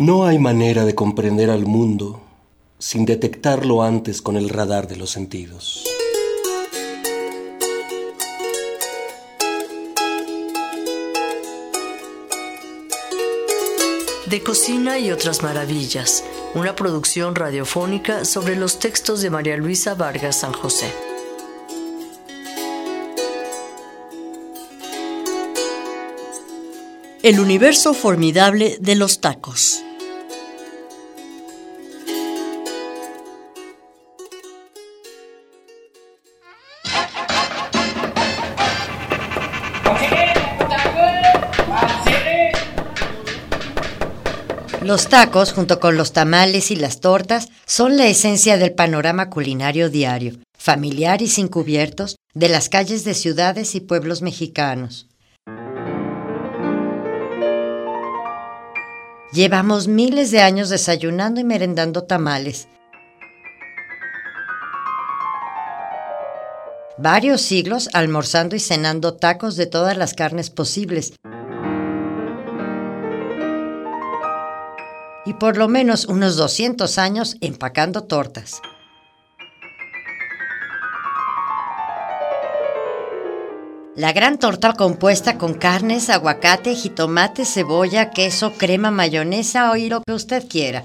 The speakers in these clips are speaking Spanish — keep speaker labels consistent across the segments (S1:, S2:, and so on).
S1: No hay manera de comprender al mundo sin detectarlo antes con el radar de los sentidos.
S2: De Cocina y otras maravillas, una producción radiofónica sobre los textos de María Luisa Vargas San José. El universo formidable de los tacos.
S3: Los tacos, junto con los tamales y las tortas, son la esencia del panorama culinario diario, familiar y sin cubiertos, de las calles de ciudades y pueblos mexicanos. Llevamos miles de años desayunando y merendando tamales. Varios siglos almorzando y cenando tacos de todas las carnes posibles. Y por lo menos unos 200 años empacando tortas. La gran torta compuesta con carnes, aguacate, jitomate, cebolla, queso, crema, mayonesa o lo que usted quiera.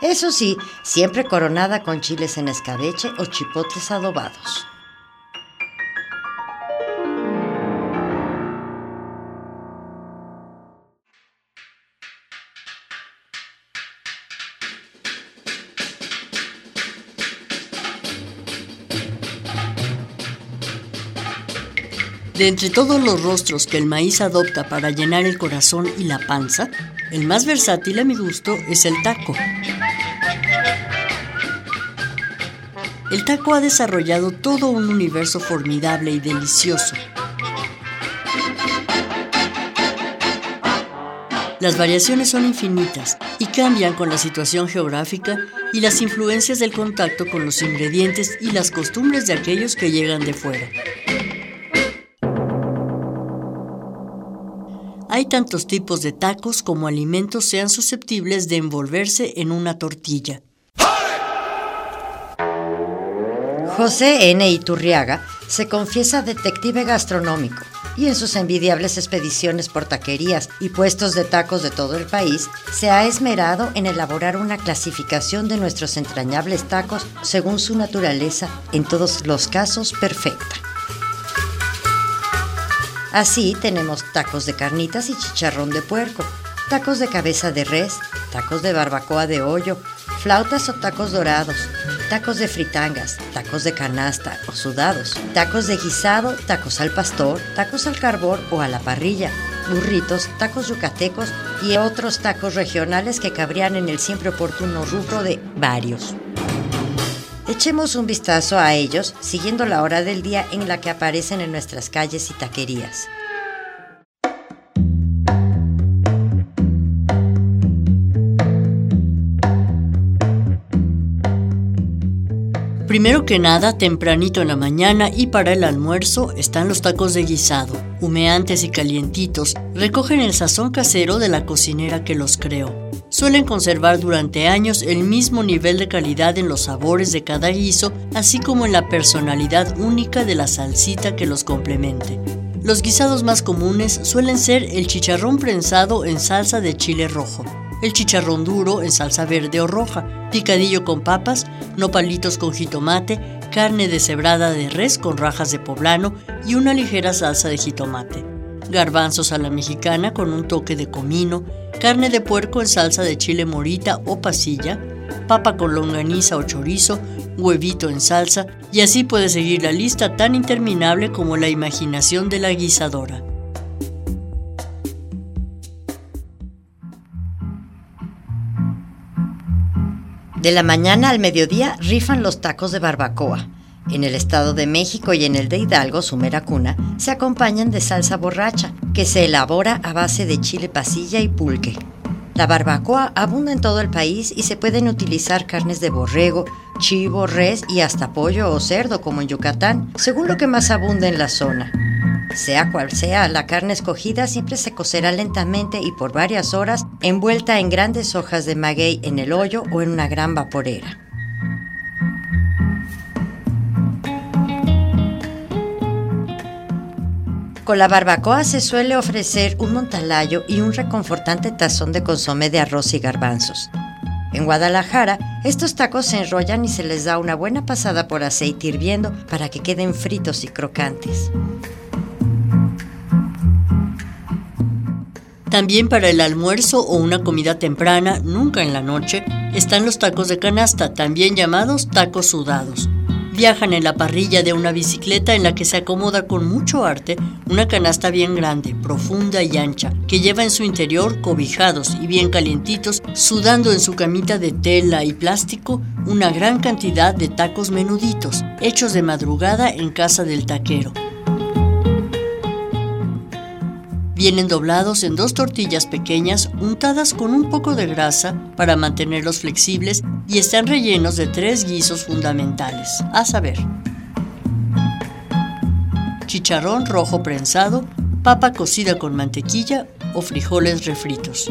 S3: Eso sí, siempre coronada con chiles en escabeche o chipotes adobados.
S2: De entre todos los rostros que el maíz adopta para llenar el corazón y la panza, el más versátil a mi gusto es el taco. El taco ha desarrollado todo un universo formidable y delicioso. Las variaciones son infinitas y cambian con la situación geográfica y las influencias del contacto con los ingredientes y las costumbres de aquellos que llegan de fuera. Hay tantos tipos de tacos como alimentos sean susceptibles de envolverse en una tortilla.
S3: José N. Iturriaga se confiesa detective gastronómico y en sus envidiables expediciones por taquerías y puestos de tacos de todo el país, se ha esmerado en elaborar una clasificación de nuestros entrañables tacos según su naturaleza, en todos los casos perfecta. Así tenemos tacos de carnitas y chicharrón de puerco, tacos de cabeza de res, tacos de barbacoa de hoyo, flautas o tacos dorados, tacos de fritangas, tacos de canasta o sudados, tacos de guisado, tacos al pastor, tacos al carbón o a la parrilla, burritos, tacos yucatecos y otros tacos regionales que cabrían en el siempre oportuno rubro de varios. Echemos un vistazo a ellos siguiendo la hora del día en la que aparecen en nuestras calles y taquerías.
S2: Primero que nada, tempranito en la mañana y para el almuerzo están los tacos de guisado, humeantes y calientitos, recogen el sazón casero de la cocinera que los creó. Suelen conservar durante años el mismo nivel de calidad en los sabores de cada guiso, así como en la personalidad única de la salsita que los complemente. Los guisados más comunes suelen ser el chicharrón prensado en salsa de chile rojo, el chicharrón duro en salsa verde o roja, picadillo con papas, nopalitos con jitomate, carne deshebrada de res con rajas de poblano y una ligera salsa de jitomate, garbanzos a la mexicana con un toque de comino, carne de puerco en salsa de chile morita o pasilla, papa con longaniza o chorizo, huevito en salsa y así puede seguir la lista tan interminable como la imaginación de la guisadora.
S3: De la mañana al mediodía rifan los tacos de barbacoa. En el Estado de México y en el de Hidalgo, su cuna, se acompañan de salsa borracha, que se elabora a base de chile pasilla y pulque. La barbacoa abunda en todo el país y se pueden utilizar carnes de borrego, chivo, res y hasta pollo o cerdo como en Yucatán, según lo que más abunda en la zona. Sea cual sea, la carne escogida siempre se cocerá lentamente y por varias horas envuelta en grandes hojas de maguey en el hoyo o en una gran vaporera. Con la barbacoa se suele ofrecer un montalayo y un reconfortante tazón de consomé de arroz y garbanzos. En Guadalajara, estos tacos se enrollan y se les da una buena pasada por aceite hirviendo para que queden fritos y crocantes.
S2: También para el almuerzo o una comida temprana, nunca en la noche, están los tacos de canasta, también llamados tacos sudados. Viajan en la parrilla de una bicicleta en la que se acomoda con mucho arte una canasta bien grande, profunda y ancha, que lleva en su interior cobijados y bien calientitos, sudando en su camita de tela y plástico una gran cantidad de tacos menuditos, hechos de madrugada en casa del taquero. Vienen doblados en dos tortillas pequeñas untadas con un poco de grasa para mantenerlos flexibles y están rellenos de tres guisos fundamentales, a saber, chicharrón rojo prensado, papa cocida con mantequilla o frijoles refritos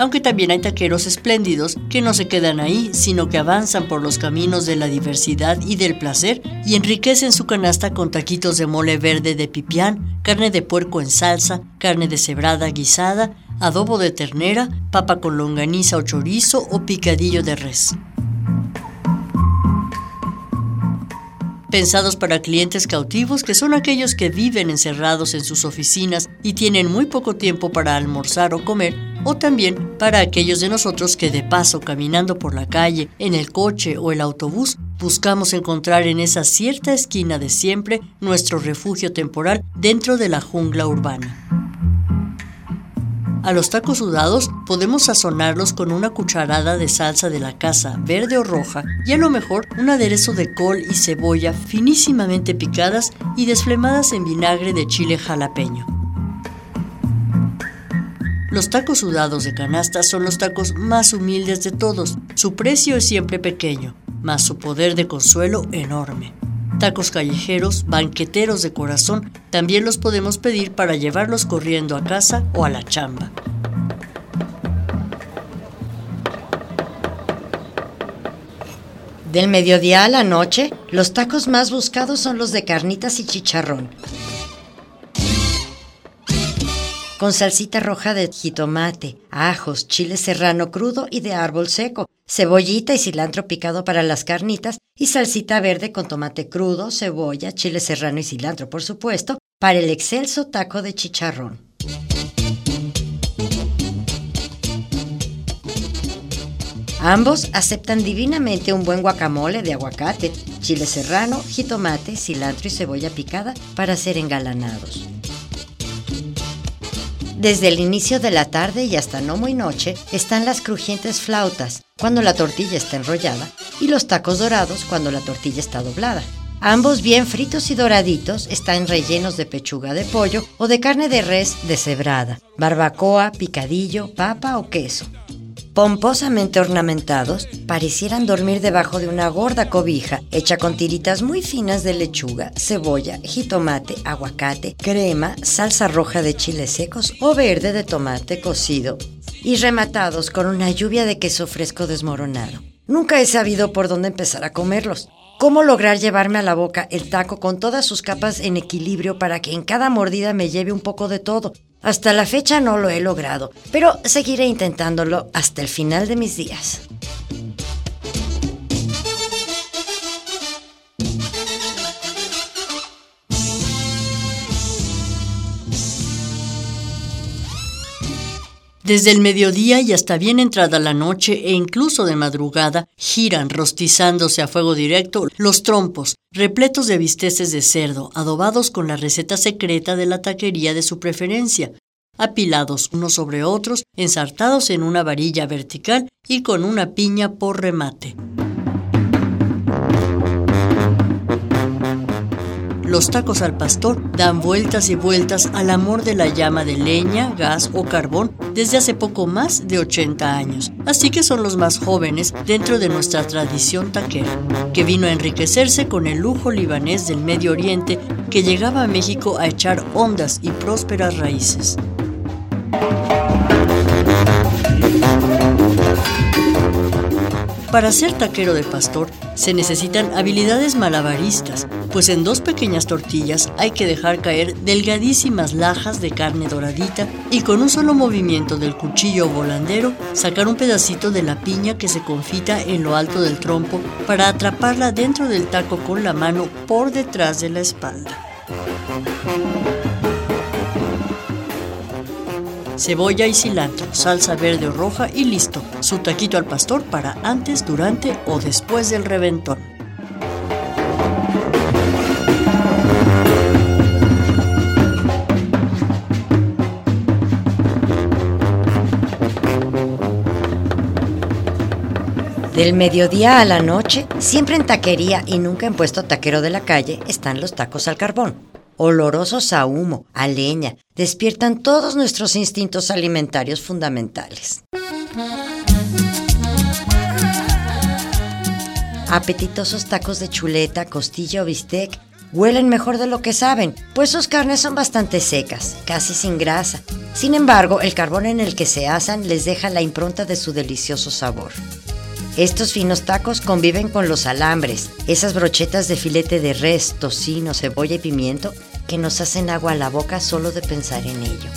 S2: aunque también hay taqueros espléndidos que no se quedan ahí, sino que avanzan por los caminos de la diversidad y del placer y enriquecen su canasta con taquitos de mole verde de pipián, carne de puerco en salsa, carne de cebrada guisada, adobo de ternera, papa con longaniza o chorizo o picadillo de res. Pensados para clientes cautivos que son aquellos que viven encerrados en sus oficinas y tienen muy poco tiempo para almorzar o comer, o también para aquellos de nosotros que de paso caminando por la calle, en el coche o el autobús, buscamos encontrar en esa cierta esquina de siempre nuestro refugio temporal dentro de la jungla urbana. A los tacos sudados podemos sazonarlos con una cucharada de salsa de la casa, verde o roja, y a lo mejor un aderezo de col y cebolla finísimamente picadas y desflemadas en vinagre de chile jalapeño. Los tacos sudados de canasta son los tacos más humildes de todos. Su precio es siempre pequeño, mas su poder de consuelo enorme. Tacos callejeros, banqueteros de corazón, también los podemos pedir para llevarlos corriendo a casa o a la chamba.
S3: Del mediodía a la noche, los tacos más buscados son los de carnitas y chicharrón. Con salsita roja de jitomate, ajos, chile serrano crudo y de árbol seco, cebollita y cilantro picado para las carnitas y salsita verde con tomate crudo, cebolla, chile serrano y cilantro, por supuesto, para el excelso taco de chicharrón. Ambos aceptan divinamente un buen guacamole de aguacate, chile serrano, jitomate, cilantro y cebolla picada para ser engalanados. Desde el inicio de la tarde y hasta no muy noche están las crujientes flautas, cuando la tortilla está enrollada, y los tacos dorados cuando la tortilla está doblada. Ambos bien fritos y doraditos están rellenos de pechuga de pollo o de carne de res deshebrada, barbacoa, picadillo, papa o queso pomposamente ornamentados, parecieran dormir debajo de una gorda cobija hecha con tiritas muy finas de lechuga, cebolla, jitomate, aguacate, crema, salsa roja de chiles secos o verde de tomate cocido y rematados con una lluvia de queso fresco desmoronado. Nunca he sabido por dónde empezar a comerlos. ¿Cómo lograr llevarme a la boca el taco con todas sus capas en equilibrio para que en cada mordida me lleve un poco de todo? Hasta la fecha no lo he logrado, pero seguiré intentándolo hasta el final de mis días.
S2: Desde el mediodía y hasta bien entrada la noche e incluso de madrugada, giran rostizándose a fuego directo los trompos, repletos de bisteces de cerdo, adobados con la receta secreta de la taquería de su preferencia, apilados unos sobre otros, ensartados en una varilla vertical y con una piña por remate. Los tacos al pastor dan vueltas y vueltas al amor de la llama de leña, gas o carbón desde hace poco más de 80 años. Así que son los más jóvenes dentro de nuestra tradición taquera, que vino a enriquecerse con el lujo libanés del Medio Oriente que llegaba a México a echar hondas y prósperas raíces. Para ser taquero de pastor se necesitan habilidades malabaristas, pues en dos pequeñas tortillas hay que dejar caer delgadísimas lajas de carne doradita y con un solo movimiento del cuchillo volandero sacar un pedacito de la piña que se confita en lo alto del trompo para atraparla dentro del taco con la mano por detrás de la espalda cebolla y cilantro, salsa verde o roja y listo. Su taquito al pastor para antes, durante o después del reventón.
S3: Del mediodía a la noche, siempre en taquería y nunca en puesto taquero de la calle, están los tacos al carbón olorosos a humo, a leña, despiertan todos nuestros instintos alimentarios fundamentales. Apetitosos tacos de chuleta, costilla o bistec huelen mejor de lo que saben, pues sus carnes son bastante secas, casi sin grasa. Sin embargo, el carbón en el que se asan les deja la impronta de su delicioso sabor. Estos finos tacos conviven con los alambres, esas brochetas de filete de res, tocino, cebolla y pimiento que nos hacen agua a la boca solo de pensar en ello.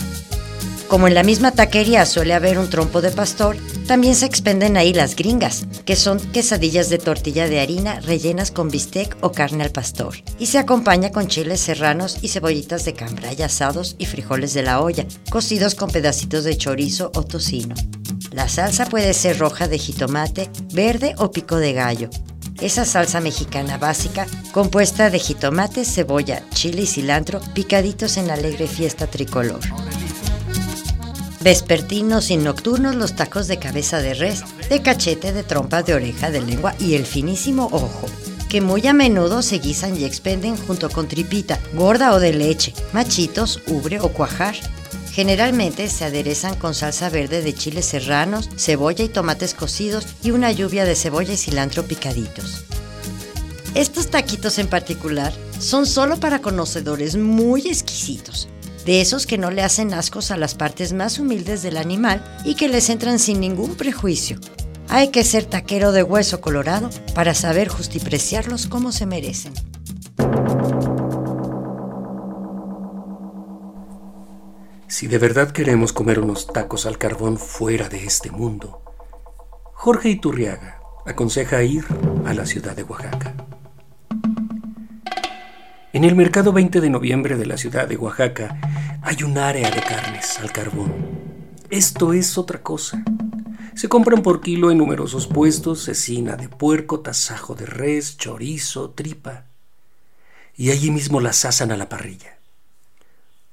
S3: Como en la misma taquería suele haber un trompo de pastor, también se expenden ahí las gringas, que son quesadillas de tortilla de harina rellenas con bistec o carne al pastor, y se acompaña con chiles serranos y cebollitas de cambray asados y frijoles de la olla, cocidos con pedacitos de chorizo o tocino. La salsa puede ser roja de jitomate, verde o pico de gallo, esa salsa mexicana básica compuesta de jitomate, cebolla, chile y cilantro picaditos en alegre fiesta tricolor. Vespertinos y nocturnos los tacos de cabeza de res, de cachete, de trompas de oreja, de lengua y el finísimo ojo, que muy a menudo se guisan y expenden junto con tripita, gorda o de leche, machitos, ubre o cuajar, Generalmente se aderezan con salsa verde de chiles serranos, cebolla y tomates cocidos y una lluvia de cebolla y cilantro picaditos. Estos taquitos en particular son solo para conocedores muy exquisitos, de esos que no le hacen ascos a las partes más humildes del animal y que les entran sin ningún prejuicio. Hay que ser taquero de hueso colorado para saber justipreciarlos como se merecen.
S1: Si de verdad queremos comer unos tacos al carbón fuera de este mundo, Jorge Iturriaga aconseja ir a la ciudad de Oaxaca. En el mercado 20 de noviembre de la ciudad de Oaxaca hay un área de carnes al carbón. Esto es otra cosa. Se compran por kilo en numerosos puestos cecina de puerco, tasajo de res, chorizo, tripa. Y allí mismo las asan a la parrilla.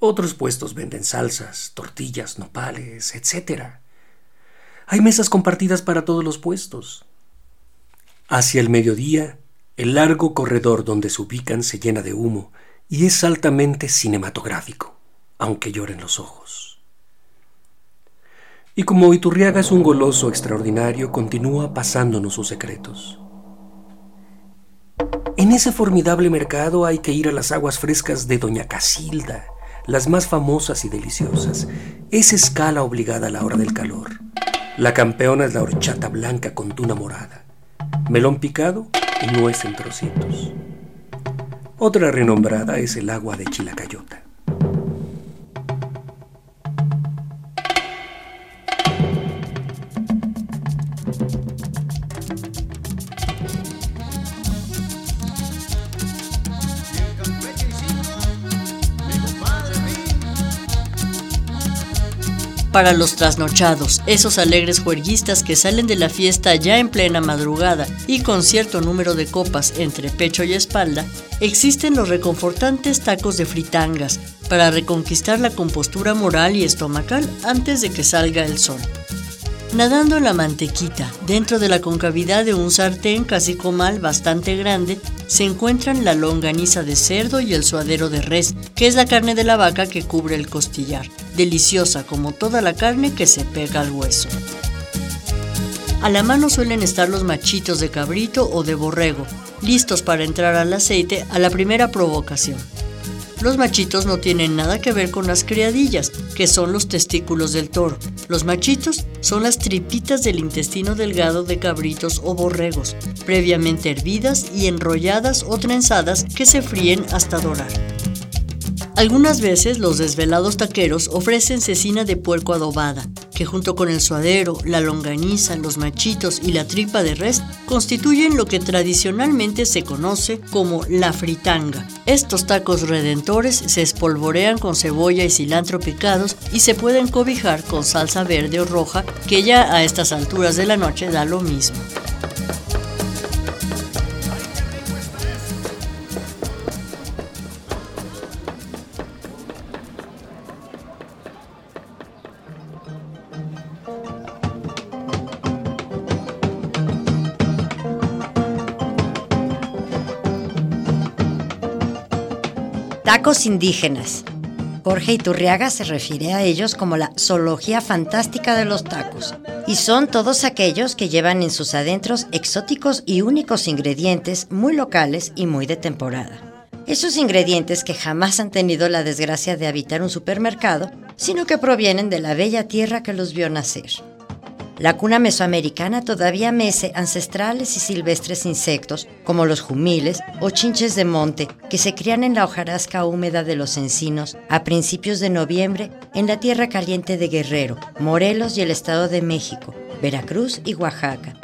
S1: Otros puestos venden salsas, tortillas, nopales, etc. Hay mesas compartidas para todos los puestos. Hacia el mediodía, el largo corredor donde se ubican se llena de humo y es altamente cinematográfico, aunque lloren los ojos. Y como Iturriaga es un goloso extraordinario, continúa pasándonos sus secretos. En ese formidable mercado hay que ir a las aguas frescas de Doña Casilda, las más famosas y deliciosas. Es escala obligada a la hora del calor. La campeona es la horchata blanca con tuna morada, melón picado y nuez en trocitos. Otra renombrada es el agua de Chilacayota.
S2: Para los trasnochados, esos alegres juerguistas que salen de la fiesta ya en plena madrugada y con cierto número de copas entre pecho y espalda, existen los reconfortantes tacos de fritangas para reconquistar la compostura moral y estomacal antes de que salga el sol. Nadando la mantequita, dentro de la concavidad de un sartén casi comal bastante grande, se encuentran la longaniza de cerdo y el suadero de res, que es la carne de la vaca que cubre el costillar, deliciosa como toda la carne que se pega al hueso. A la mano suelen estar los machitos de cabrito o de borrego, listos para entrar al aceite a la primera provocación. Los machitos no tienen nada que ver con las criadillas, que son los testículos del toro. Los machitos son las tripitas del intestino delgado de cabritos o borregos, previamente hervidas y enrolladas o trenzadas que se fríen hasta dorar. Algunas veces los desvelados taqueros ofrecen cecina de puerco adobada, junto con el suadero, la longaniza, los machitos y la tripa de res constituyen lo que tradicionalmente se conoce como la fritanga. Estos tacos redentores se espolvorean con cebolla y cilantro picados y se pueden cobijar con salsa verde o roja, que ya a estas alturas de la noche da lo mismo.
S3: Tacos indígenas. Jorge Iturriaga se refiere a ellos como la zoología fantástica de los tacos, y son todos aquellos que llevan en sus adentros exóticos y únicos ingredientes muy locales y muy de temporada. Esos ingredientes que jamás han tenido la desgracia de habitar un supermercado, sino que provienen de la bella tierra que los vio nacer. La cuna mesoamericana todavía mece ancestrales y silvestres insectos, como los jumiles o chinches de monte, que se crían en la hojarasca húmeda de los encinos a principios de noviembre en la tierra caliente de Guerrero, Morelos y el Estado de México, Veracruz y Oaxaca.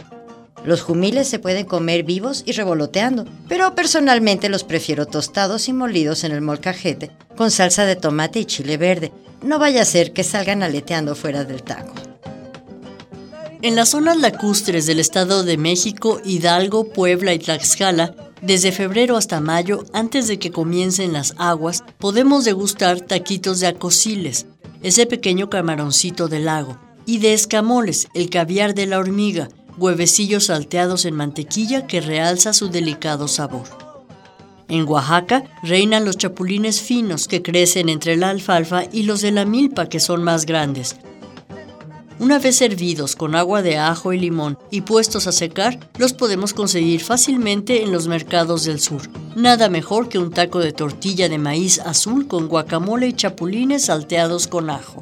S3: Los jumiles se pueden comer vivos y revoloteando, pero personalmente los prefiero tostados y molidos en el molcajete, con salsa de tomate y chile verde. No vaya a ser que salgan aleteando fuera del taco.
S2: En las zonas lacustres del Estado de México, Hidalgo, Puebla y Tlaxcala, desde febrero hasta mayo, antes de que comiencen las aguas, podemos degustar taquitos de acosiles, ese pequeño camaroncito del lago, y de escamoles, el caviar de la hormiga, huevecillos salteados en mantequilla que realza su delicado sabor. En Oaxaca reinan los chapulines finos que crecen entre la alfalfa y los de la milpa que son más grandes, una vez servidos con agua de ajo y limón y puestos a secar, los podemos conseguir fácilmente en los mercados del sur. Nada mejor que un taco de tortilla de maíz azul con guacamole y chapulines salteados con ajo.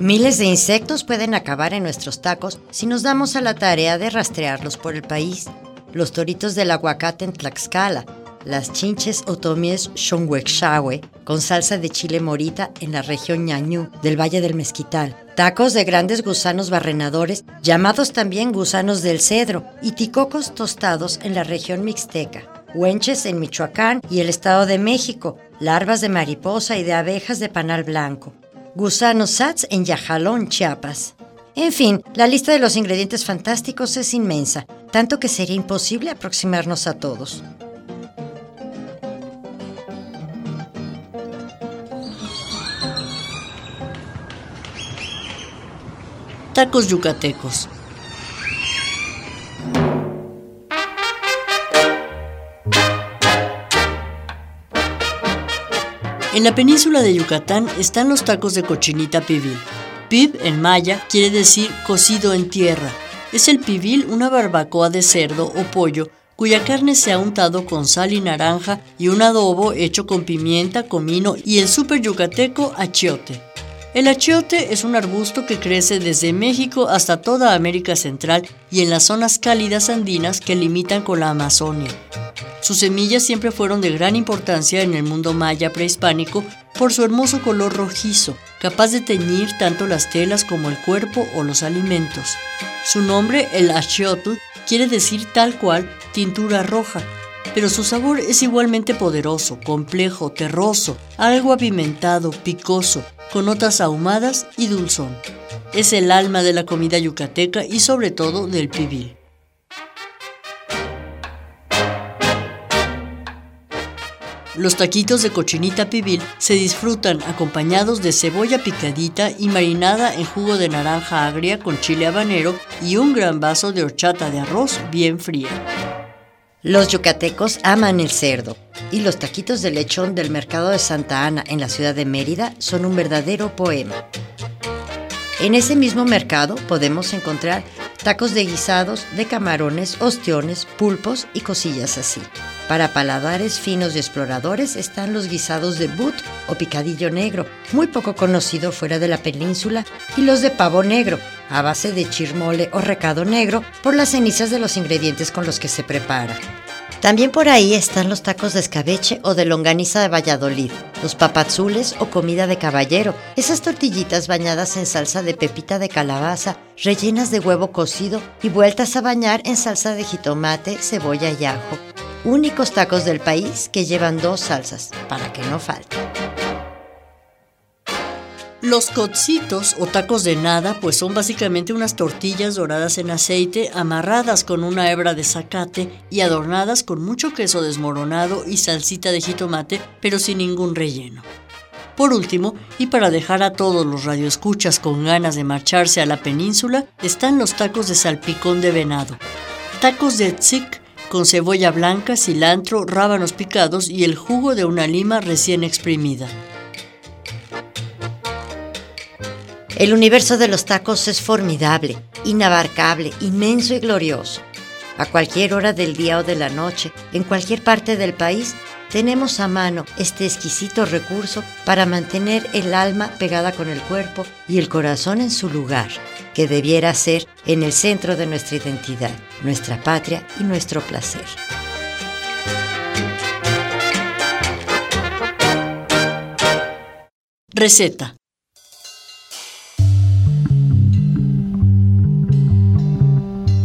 S3: Miles de insectos pueden acabar en nuestros tacos si nos damos a la tarea de rastrearlos por el país. Los toritos del aguacate en Tlaxcala, las chinches otomies shonguexahue con salsa de chile morita en la región ñañú del Valle del Mezquital, tacos de grandes gusanos barrenadores, llamados también gusanos del cedro, y ticocos tostados en la región mixteca, huenches en Michoacán y el Estado de México, larvas de mariposa y de abejas de panal blanco, gusanos sats en Yajalón, Chiapas. En fin, la lista de los ingredientes fantásticos es inmensa, tanto que sería imposible aproximarnos a todos.
S2: Tacos yucatecos. En la península de Yucatán están los tacos de cochinita pibil. Pib en maya quiere decir cocido en tierra. Es el pibil una barbacoa de cerdo o pollo cuya carne se ha untado con sal y naranja y un adobo hecho con pimienta, comino y el super yucateco achiote. El achiote es un arbusto que crece desde México hasta toda América Central y en las zonas cálidas andinas que limitan con la Amazonia. Sus semillas siempre fueron de gran importancia en el mundo maya prehispánico por su hermoso color rojizo, capaz de teñir tanto las telas como el cuerpo o los alimentos. Su nombre, el achiote, quiere decir tal cual tintura roja, pero su sabor es igualmente poderoso, complejo, terroso, algo apimentado, picoso, con notas ahumadas y dulzón. Es el alma de la comida yucateca y sobre todo del pibil. Los taquitos de cochinita pibil se disfrutan acompañados de cebolla picadita y marinada en jugo de naranja agria con chile habanero y un gran vaso de horchata de arroz bien fría.
S3: Los yucatecos aman el cerdo y los taquitos de lechón del mercado de Santa Ana en la ciudad de Mérida son un verdadero poema. En ese mismo mercado podemos encontrar tacos de guisados, de camarones, ostiones, pulpos y cosillas así. Para paladares finos y exploradores están los guisados de but o picadillo negro, muy poco conocido fuera de la península, y los de pavo negro, a base de chirmole o recado negro por las cenizas de los ingredientes con los que se prepara. También por ahí están los tacos de escabeche o de longaniza de Valladolid, los papazules o comida de caballero, esas tortillitas bañadas en salsa de pepita de calabaza, rellenas de huevo cocido y vueltas a bañar en salsa de jitomate, cebolla y ajo. Únicos tacos del país que llevan dos salsas, para que no falte.
S2: Los cocitos o tacos de nada pues son básicamente unas tortillas doradas en aceite amarradas con una hebra de zacate y adornadas con mucho queso desmoronado y salsita de jitomate pero sin ningún relleno. Por último, y para dejar a todos los radioescuchas con ganas de marcharse a la península, están los tacos de salpicón de venado. Tacos de tzik con cebolla blanca, cilantro, rábanos picados y el jugo de una lima recién exprimida.
S3: El universo de los tacos es formidable, inabarcable, inmenso y glorioso. A cualquier hora del día o de la noche, en cualquier parte del país, tenemos a mano este exquisito recurso para mantener el alma pegada con el cuerpo y el corazón en su lugar, que debiera ser en el centro de nuestra identidad, nuestra patria y nuestro placer.
S2: Receta.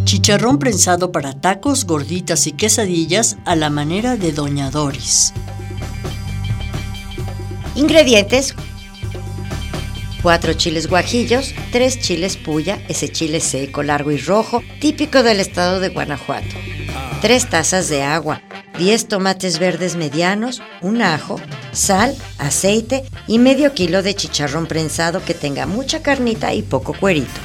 S2: Chicharrón prensado para tacos, gorditas y quesadillas a la manera de Doña Doris.
S3: Ingredientes. 4 chiles guajillos, 3 chiles puya, ese chile seco, largo y rojo, típico del estado de Guanajuato. 3 tazas de agua, 10 tomates verdes medianos, un ajo, sal, aceite y medio kilo de chicharrón prensado que tenga mucha carnita y poco cuerito.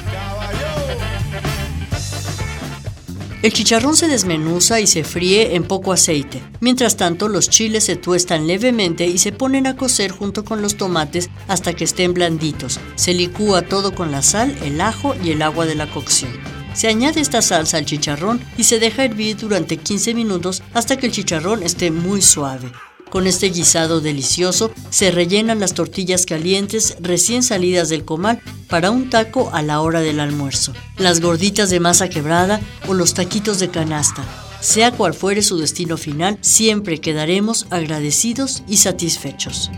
S2: El chicharrón se desmenuza y se fríe en poco aceite. Mientras tanto, los chiles se tuestan levemente y se ponen a cocer junto con los tomates hasta que estén blanditos. Se licúa todo con la sal, el ajo y el agua de la cocción. Se añade esta salsa al chicharrón y se deja hervir durante 15 minutos hasta que el chicharrón esté muy suave. Con este guisado delicioso se rellenan las tortillas calientes recién salidas del comal para un taco a la hora del almuerzo, las gorditas de masa quebrada o los taquitos de canasta. Sea cual fuere su destino final, siempre quedaremos agradecidos y satisfechos.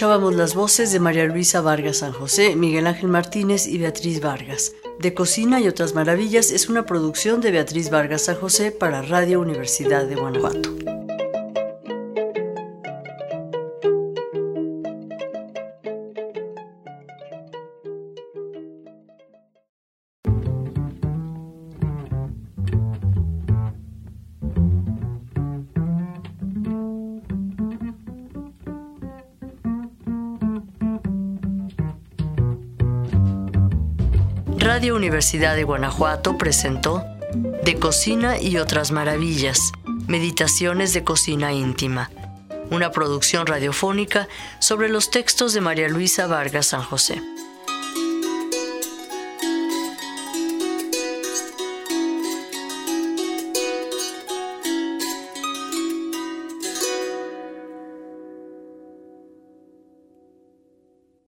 S2: Escuchábamos las voces de María Luisa Vargas San José, Miguel Ángel Martínez y Beatriz Vargas. De Cocina y otras maravillas es una producción de Beatriz Vargas San José para Radio Universidad de Guanajuato. Radio Universidad de Guanajuato presentó De Cocina y otras maravillas, Meditaciones de Cocina Íntima, una producción radiofónica sobre los textos de María Luisa Vargas San José.